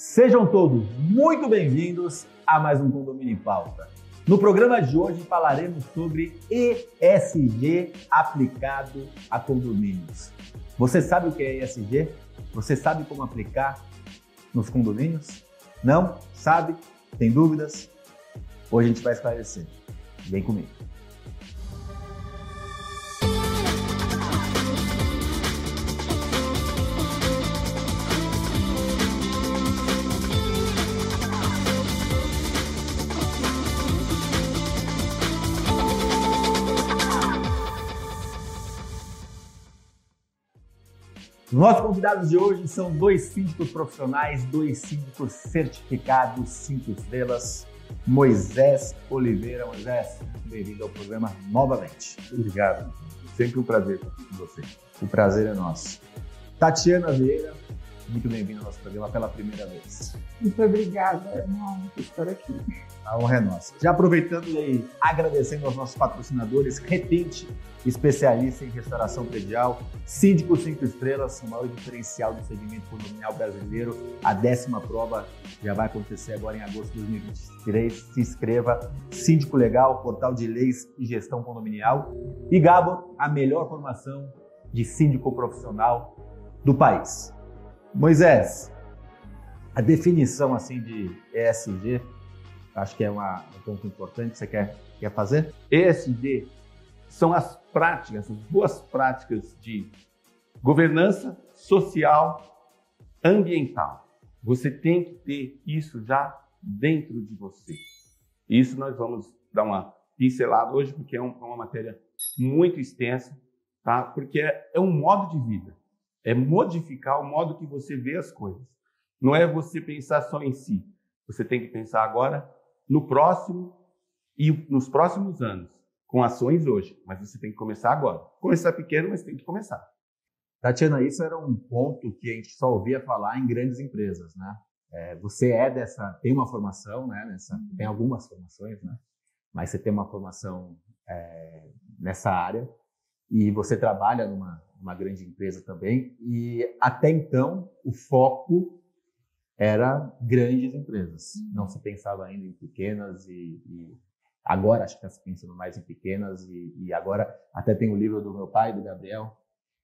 Sejam todos muito bem-vindos a mais um Condomínio em Pauta. No programa de hoje falaremos sobre ESG aplicado a condomínios. Você sabe o que é ESG? Você sabe como aplicar nos condomínios? Não? Sabe? Tem dúvidas? Hoje a gente vai esclarecer. Vem comigo. Nossos convidados de hoje são dois síndicos profissionais, dois síndicos certificados, cinco estrelas. Moisés Oliveira. Moisés, bem-vindo ao programa novamente. Obrigado. Sempre um prazer estar aqui com você. O prazer é nosso. Tatiana Vieira, muito bem-vinda ao nosso programa pela primeira vez. Muito obrigada, é uma honra estar aqui. A honra é nossa. Já aproveitando e agradecendo aos nossos patrocinadores, Repente, especialista em restauração predial, Síndico 5 Estrelas, o maior diferencial do segmento condominial brasileiro. A décima prova já vai acontecer agora em agosto de 2023. Se inscreva. Síndico Legal, portal de leis e gestão condominial. E Gabor, a melhor formação de síndico profissional do país. Moisés, a definição assim de ESG, acho que é uma, um ponto importante. Você quer, quer fazer? ESG são as práticas, as boas práticas de governança social, ambiental. Você tem que ter isso já dentro de você. Isso nós vamos dar uma pincelada hoje, porque é, é uma matéria muito extensa, tá? Porque é, é um modo de vida é modificar o modo que você vê as coisas. Não é você pensar só em si. Você tem que pensar agora no próximo e nos próximos anos, com ações hoje. Mas você tem que começar agora. Começar pequeno, mas tem que começar. Tatiana, isso era um ponto que a gente só ouvia falar em grandes empresas, né? É, você é dessa, tem uma formação, né? Nessa, tem algumas formações, né? Mas você tem uma formação é, nessa área e você trabalha numa uma grande empresa também, e até então o foco era grandes empresas. Uhum. Não se pensava ainda em pequenas e, e agora acho que está se pensando mais em pequenas e, e, agora até tem o livro do meu pai, do Gabriel,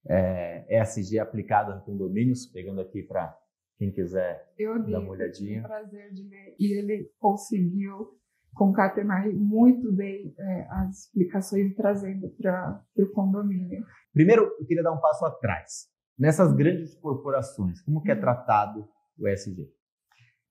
é, ESG aplicado a condomínios, pegando aqui para quem quiser eu li, dar uma olhadinha. Eu prazer de ler e ele conseguiu concatenar muito bem é, as explicações trazendo para o condomínio. Primeiro, eu queria dar um passo atrás. Nessas grandes corporações, como que é tratado o ESG?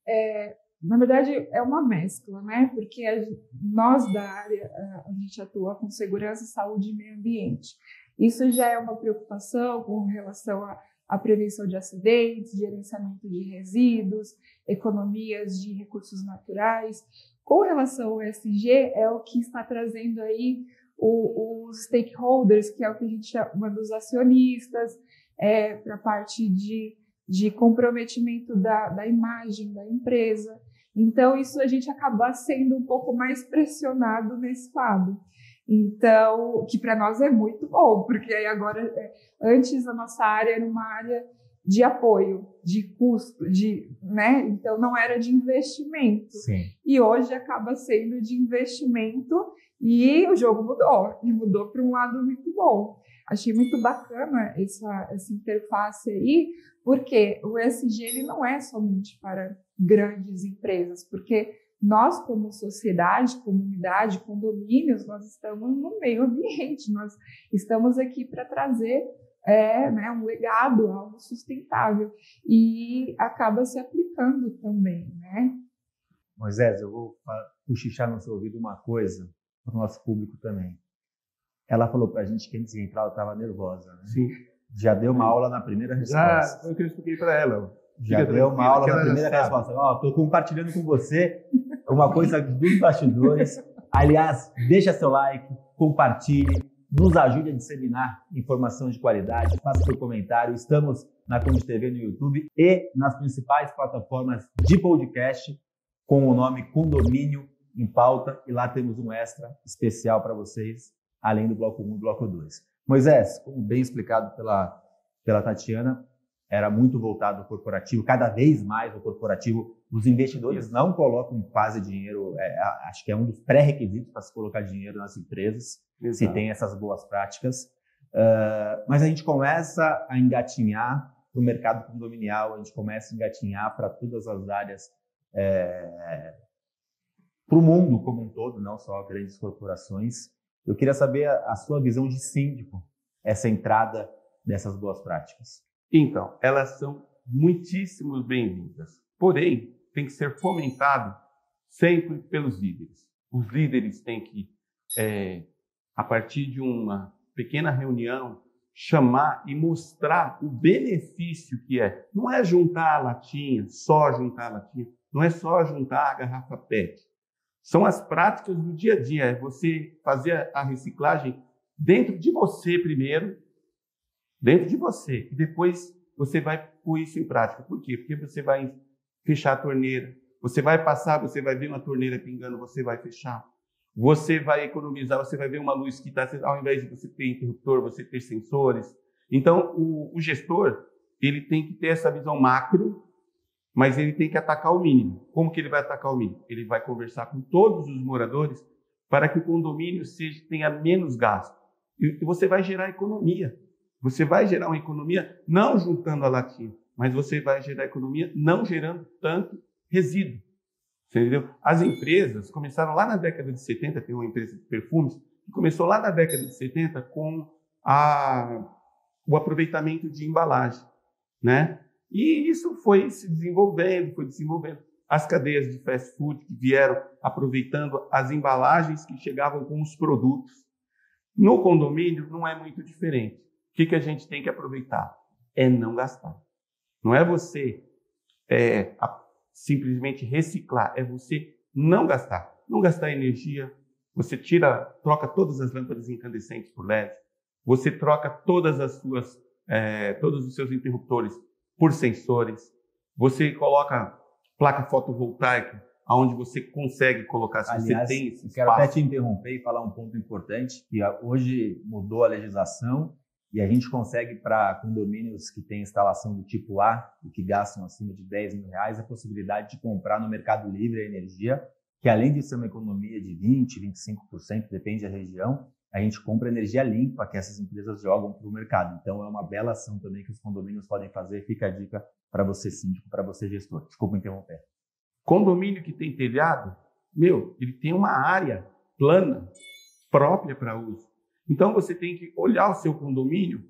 É, na verdade, é uma mescla, né? Porque a, nós da área, a gente atua com segurança, saúde e meio ambiente. Isso já é uma preocupação com relação à, à prevenção de acidentes, gerenciamento de resíduos, economias de recursos naturais. Com relação ao ESG, é o que está trazendo aí os stakeholders, que é o que a gente chama dos acionistas, é, para a parte de, de comprometimento da, da imagem da empresa. Então, isso a gente acaba sendo um pouco mais pressionado nesse lado. Então, que para nós é muito bom, porque aí agora, é, antes a nossa área era uma área de apoio, de custo, de, né? Então não era de investimento. Sim. E hoje acaba sendo de investimento e o jogo mudou, e mudou para um lado muito bom. Achei muito bacana essa, essa interface aí, porque o ESG ele não é somente para grandes empresas, porque nós, como sociedade, comunidade, condomínios, nós estamos no meio ambiente, nós estamos aqui para trazer é, né, um legado, algo sustentável, e acaba se aplicando também, né? Moisés, eu vou cochichar no seu ouvido uma coisa para o nosso público também. Ela falou para a gente que antes de entrar ela estava nervosa, né? Sim. Já deu uma aula na primeira resposta. Já, foi o que eu expliquei para ela. Já Fica deu uma aula na primeira resposta. Ó, estou compartilhando com você uma coisa dos bastidores. Aliás, deixa seu like, compartilhe, nos ajude a disseminar informação de qualidade, faça seu comentário. Estamos na Conde TV no YouTube e nas principais plataformas de podcast com o nome Condomínio em pauta e lá temos um extra especial para vocês, além do bloco 1 e bloco 2. Moisés, como bem explicado pela, pela Tatiana, era muito voltado ao corporativo, cada vez mais o corporativo. Os investidores não colocam quase dinheiro, é, acho que é um dos pré-requisitos para se colocar dinheiro nas empresas, Exato. se tem essas boas práticas. Uh, mas a gente começa a engatinhar para o mercado condominial, a gente começa a engatinhar para todas as áreas, é, para o mundo como um todo, não só grandes corporações. Eu queria saber a, a sua visão de síndico, essa entrada dessas boas práticas. Então, elas são muitíssimo bem-vindas. Porém, tem que ser fomentado sempre pelos líderes. Os líderes têm que, é, a partir de uma pequena reunião, chamar e mostrar o benefício que é. Não é juntar a latinha, só juntar a latinha, não é só juntar a garrafa PET. São as práticas do dia a dia, é você fazer a reciclagem dentro de você primeiro, dentro de você. E depois você vai pôr isso em prática. Por quê? Porque você vai fechar a torneira. Você vai passar, você vai ver uma torneira pingando, você vai fechar. Você vai economizar, você vai ver uma luz que está, ao invés de você ter interruptor, você ter sensores. Então, o, o gestor, ele tem que ter essa visão macro, mas ele tem que atacar o mínimo. Como que ele vai atacar o mínimo? Ele vai conversar com todos os moradores para que o condomínio seja, tenha menos gasto. E você vai gerar economia. Você vai gerar uma economia não juntando a latinha, mas você vai gerar economia não gerando tanto resíduo. Entendeu? As empresas começaram lá na década de 70, tem uma empresa de perfumes, que começou lá na década de 70 com a, o aproveitamento de embalagem. Né? E isso foi se desenvolvendo, foi desenvolvendo. As cadeias de fast food que vieram aproveitando as embalagens que chegavam com os produtos. No condomínio não é muito diferente que, que a gente tem que aproveitar? É não gastar. Não é você é, a, simplesmente reciclar, é você não gastar. Não gastar energia. Você tira, troca todas as lâmpadas incandescentes por LED. Você troca todas as suas, é, todos os seus interruptores por sensores. Você coloca placa fotovoltaica aonde você consegue colocar, se Aliás, você tem esse espaço. Quero até te interromper e falar um ponto importante, que hoje mudou a legislação e a gente consegue, para condomínios que têm instalação do tipo A e que gastam acima de 10 mil reais, a possibilidade de comprar no Mercado Livre a energia, que além de ser uma economia de 20%, 25%, depende da região, a gente compra energia limpa que essas empresas jogam para o mercado. Então é uma bela ação também que os condomínios podem fazer. Fica a dica para você síndico, para você gestor. Desculpa interromper. Condomínio que tem telhado, meu, ele tem uma área plana própria para uso. Então você tem que olhar o seu condomínio,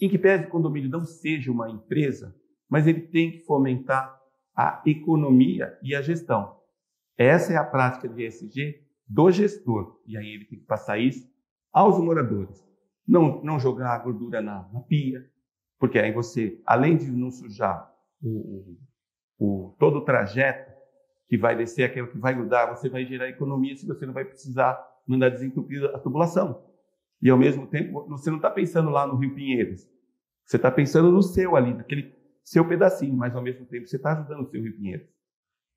em que pese o condomínio não seja uma empresa, mas ele tem que fomentar a economia e a gestão. Essa é a prática de ESG do gestor. E aí ele tem que passar isso aos moradores. Não, não jogar a gordura na, na pia, porque aí você, além de não sujar o, o, todo o trajeto que vai descer, aquilo que vai grudar, você vai gerar economia se você não vai precisar mandar desentupir a tubulação. E ao mesmo tempo, você não está pensando lá no Rio Pinheiros. Você está pensando no seu ali, naquele seu pedacinho, mas ao mesmo tempo você está ajudando o seu Rio Pinheiros.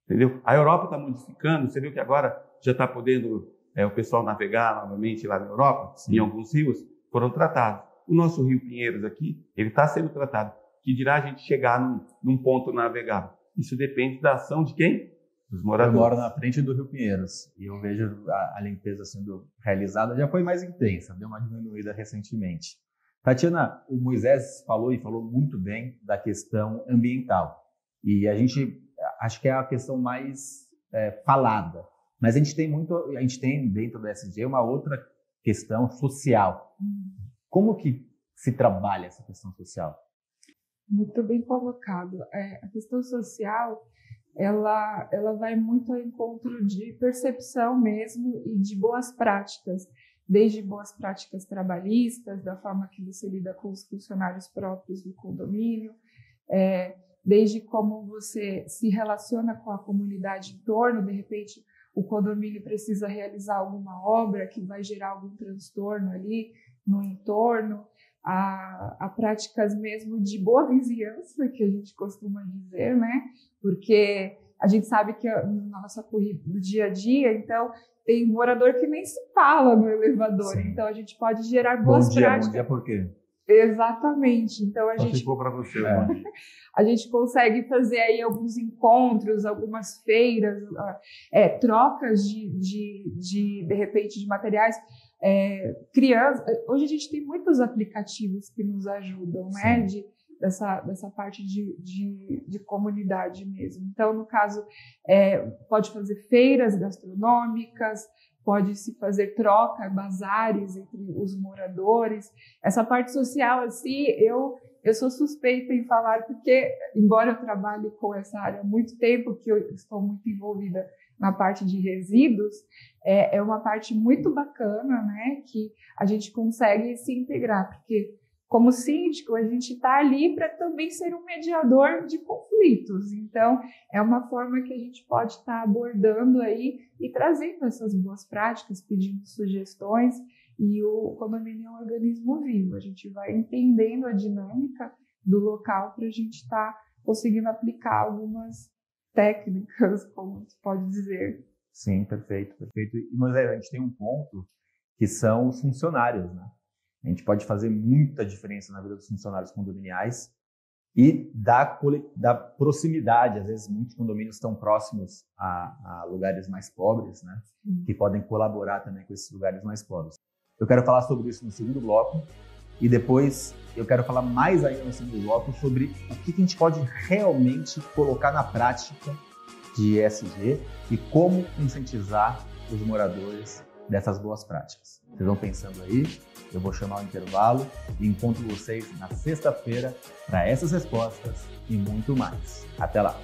Entendeu? A Europa está modificando, você viu que agora já está podendo é, o pessoal navegar novamente lá na Europa, Sim. em alguns rios, foram tratados. O nosso Rio Pinheiros aqui, ele está sendo tratado. Que dirá a gente chegar num, num ponto navegável? Isso depende da ação de quem? Dos moradores. Eu moro na frente do Rio Pinheiros e eu vejo a, a, limpeza sendo realizada, já foi mais intensa, deu uma diminuída recentemente. Tatiana, o Moisés falou e falou muito bem da questão ambiental. E a gente, acho que é a questão mais é, falada. Mas a gente tem muito, a gente tem dentro do SG uma outra questão social. Como que se trabalha essa questão social? Muito bem colocado. É, a questão social ela, ela vai muito ao encontro de percepção mesmo e de boas práticas, desde boas práticas trabalhistas, da forma que você lida com os funcionários próprios do condomínio, é, desde como você se relaciona com a comunidade em torno, de repente o condomínio precisa realizar alguma obra que vai gerar algum transtorno ali no entorno, a, a, práticas mesmo de boa vizinhança, que a gente costuma dizer, né? Porque a gente sabe que na nossa corrida do dia a dia, então, tem morador que nem se fala no elevador. Sim. Então, a gente pode gerar boas bom dia, práticas. Bom dia por quê? Exatamente. Então a Só gente ficou para você. É. né? a gente consegue fazer aí alguns encontros, algumas feiras, ah, é, trocas de, de, de, de repente, de materiais. É, criança, hoje a gente tem muitos aplicativos que nos ajudam, né? De, dessa, dessa parte de, de, de comunidade mesmo. Então, no caso, é, pode fazer feiras gastronômicas, pode se fazer troca, bazares entre os moradores. Essa parte social, assim, eu eu sou suspeita em falar porque, embora eu trabalhe com essa área há muito tempo, que eu estou muito envolvida na parte de resíduos, é, é uma parte muito bacana, né, que a gente consegue se integrar, porque como síndico, a gente está ali para também ser um mediador de conflitos. Então, é uma forma que a gente pode estar tá abordando aí e trazendo essas boas práticas, pedindo sugestões. E o condomínio é um organismo vivo. A gente vai entendendo a dinâmica do local para a gente estar tá conseguindo aplicar algumas técnicas, como se pode dizer. Sim, perfeito, perfeito. E, Moisés, a gente tem um ponto que são os funcionários, né? A gente pode fazer muita diferença na vida dos funcionários condominiais e da, da proximidade. Às vezes, muitos condomínios estão próximos a, a lugares mais pobres, né? Que podem colaborar também com esses lugares mais pobres. Eu quero falar sobre isso no segundo bloco e depois eu quero falar mais ainda no segundo bloco sobre o que a gente pode realmente colocar na prática de ESG e como incentivar os moradores dessas boas práticas. Vocês vão pensando aí, eu vou chamar o intervalo e encontro vocês na sexta-feira para essas respostas e muito mais. Até lá!